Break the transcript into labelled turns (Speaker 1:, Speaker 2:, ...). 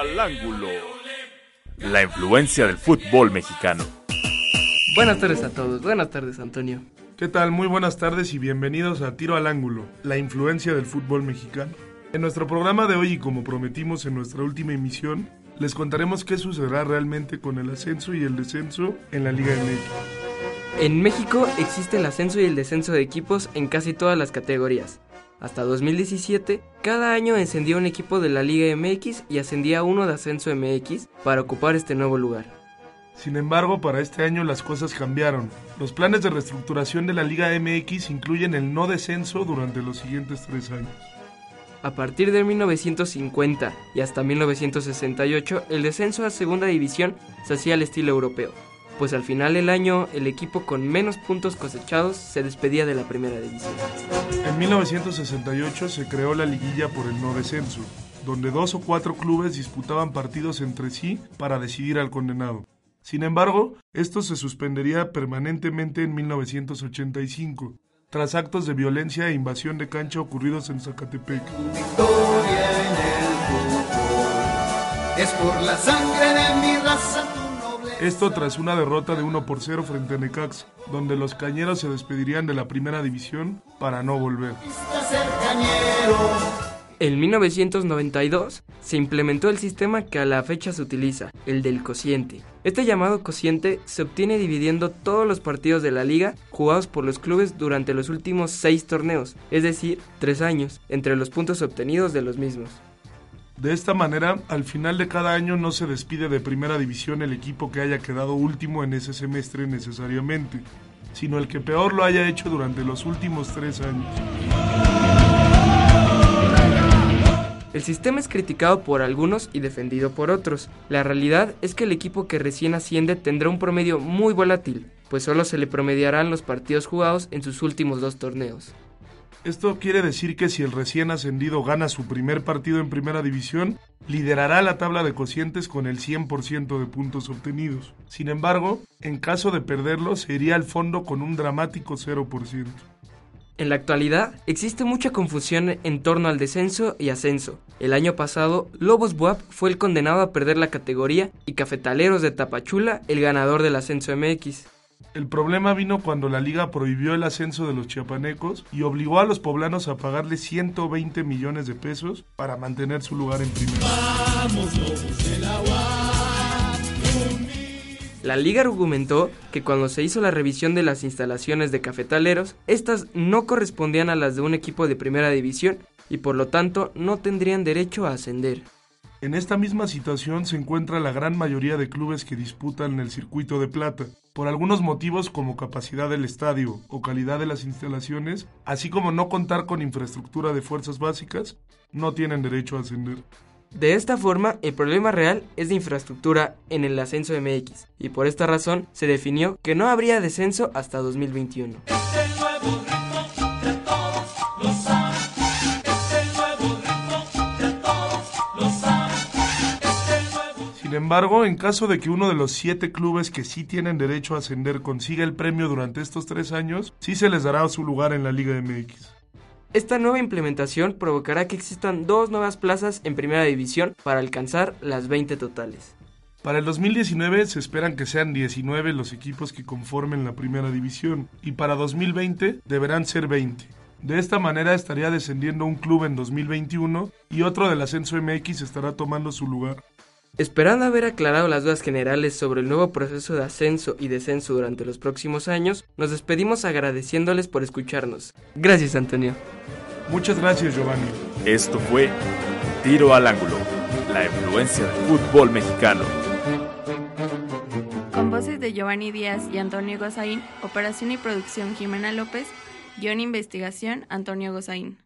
Speaker 1: al ángulo. La influencia del fútbol mexicano.
Speaker 2: Buenas tardes a todos. Buenas tardes, Antonio.
Speaker 3: ¿Qué tal? Muy buenas tardes y bienvenidos a Tiro al ángulo, la influencia del fútbol mexicano. En nuestro programa de hoy y como prometimos en nuestra última emisión, les contaremos qué sucederá realmente con el ascenso y el descenso en la Liga MX.
Speaker 2: En México existe el ascenso y el descenso de equipos en casi todas las categorías. Hasta 2017, cada año encendía un equipo de la Liga MX y ascendía uno de Ascenso MX para ocupar este nuevo lugar.
Speaker 3: Sin embargo, para este año las cosas cambiaron. Los planes de reestructuración de la Liga MX incluyen el no descenso durante los siguientes tres años.
Speaker 2: A partir de 1950 y hasta 1968, el descenso a segunda división se hacía al estilo europeo, pues al final del año el equipo con menos puntos cosechados se despedía de la primera división.
Speaker 3: En 1968 se creó la liguilla por el no descenso, donde dos o cuatro clubes disputaban partidos entre sí para decidir al condenado. Sin embargo, esto se suspendería permanentemente en 1985, tras actos de violencia e invasión de cancha ocurridos en Zacatepec.
Speaker 4: es por la sangre de mi raza.
Speaker 3: Esto tras una derrota de 1 por 0 frente a Necax, donde los cañeros se despedirían de la primera división para no volver.
Speaker 2: En 1992 se implementó el sistema que a la fecha se utiliza, el del cociente. Este llamado cociente se obtiene dividiendo todos los partidos de la liga jugados por los clubes durante los últimos seis torneos, es decir, tres años, entre los puntos obtenidos de los mismos.
Speaker 3: De esta manera, al final de cada año no se despide de primera división el equipo que haya quedado último en ese semestre necesariamente, sino el que peor lo haya hecho durante los últimos tres años.
Speaker 2: El sistema es criticado por algunos y defendido por otros. La realidad es que el equipo que recién asciende tendrá un promedio muy volátil, pues solo se le promediarán los partidos jugados en sus últimos dos torneos.
Speaker 3: Esto quiere decir que si el recién ascendido gana su primer partido en primera división, liderará la tabla de cocientes con el 100% de puntos obtenidos. Sin embargo, en caso de perderlo, se iría al fondo con un dramático 0%.
Speaker 2: En la actualidad existe mucha confusión en torno al descenso y ascenso. El año pasado, Lobos Buap fue el condenado a perder la categoría y Cafetaleros de Tapachula el ganador del ascenso MX.
Speaker 3: El problema vino cuando la liga prohibió el ascenso de los chiapanecos y obligó a los poblanos a pagarle 120 millones de pesos para mantener su lugar en primera.
Speaker 2: La liga argumentó que cuando se hizo la revisión de las instalaciones de cafetaleros, estas no correspondían a las de un equipo de primera división y por lo tanto no tendrían derecho a ascender.
Speaker 3: En esta misma situación se encuentra la gran mayoría de clubes que disputan el circuito de plata, por algunos motivos como capacidad del estadio o calidad de las instalaciones, así como no contar con infraestructura de fuerzas básicas, no tienen derecho a ascender.
Speaker 2: De esta forma, el problema real es de infraestructura en el ascenso MX, y por esta razón se definió que no habría descenso hasta 2021.
Speaker 3: Sin embargo, en caso de que uno de los siete clubes que sí tienen derecho a ascender consiga el premio durante estos tres años, sí se les dará su lugar en la Liga MX.
Speaker 2: Esta nueva implementación provocará que existan dos nuevas plazas en primera división para alcanzar las 20 totales.
Speaker 3: Para el 2019 se esperan que sean 19 los equipos que conformen la primera división y para 2020 deberán ser 20. De esta manera estaría descendiendo un club en 2021 y otro del ascenso MX estará tomando su lugar.
Speaker 2: Esperando haber aclarado las dudas generales sobre el nuevo proceso de ascenso y descenso durante los próximos años, nos despedimos agradeciéndoles por escucharnos. Gracias, Antonio.
Speaker 3: Muchas gracias, Giovanni.
Speaker 1: Esto fue Tiro al ángulo, la influencia del fútbol mexicano.
Speaker 5: Con voces de Giovanni Díaz y Antonio Gozaín, operación y producción Jimena López, guion e investigación Antonio Gozaín.